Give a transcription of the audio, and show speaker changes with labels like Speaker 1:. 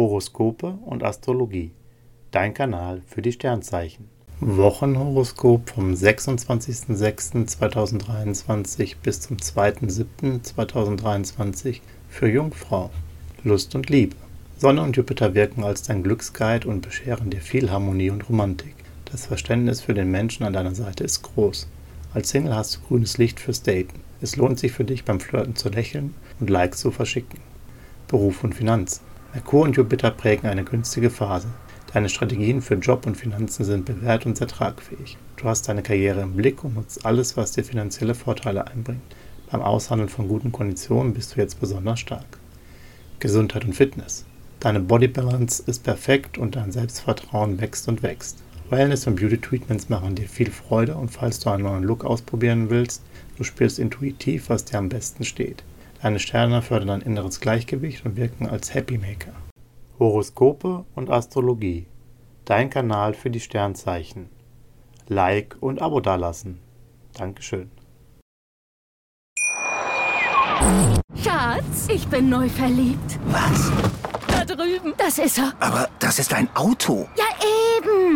Speaker 1: Horoskope und Astrologie. Dein Kanal für die Sternzeichen. Wochenhoroskop vom 26.06.2023 bis zum 2.07.2023 für Jungfrau. Lust und Liebe. Sonne und Jupiter wirken als dein Glücksguide und bescheren dir viel Harmonie und Romantik. Das Verständnis für den Menschen an deiner Seite ist groß. Als Single hast du grünes Licht fürs Daten. Es lohnt sich für dich beim Flirten zu lächeln und Likes zu verschicken. Beruf und Finanzen. Merkur und Jupiter prägen eine günstige Phase. Deine Strategien für Job und Finanzen sind bewährt und sehr tragfähig. Du hast deine Karriere im Blick und nutzt alles, was dir finanzielle Vorteile einbringt. Beim Aushandeln von guten Konditionen bist du jetzt besonders stark. Gesundheit und Fitness. Deine Body Balance ist perfekt und dein Selbstvertrauen wächst und wächst. Wellness und Beauty Treatments machen dir viel Freude und falls du einen neuen Look ausprobieren willst, du spürst intuitiv, was dir am besten steht. Deine Sterne fördern dein inneres Gleichgewicht und wirken als Happy Maker. Horoskope und Astrologie. Dein Kanal für die Sternzeichen. Like und Abo dalassen. Dankeschön.
Speaker 2: Schatz, ich bin neu verliebt.
Speaker 3: Was?
Speaker 2: Da drüben. Das ist er.
Speaker 3: Aber das ist ein Auto.
Speaker 2: Ja,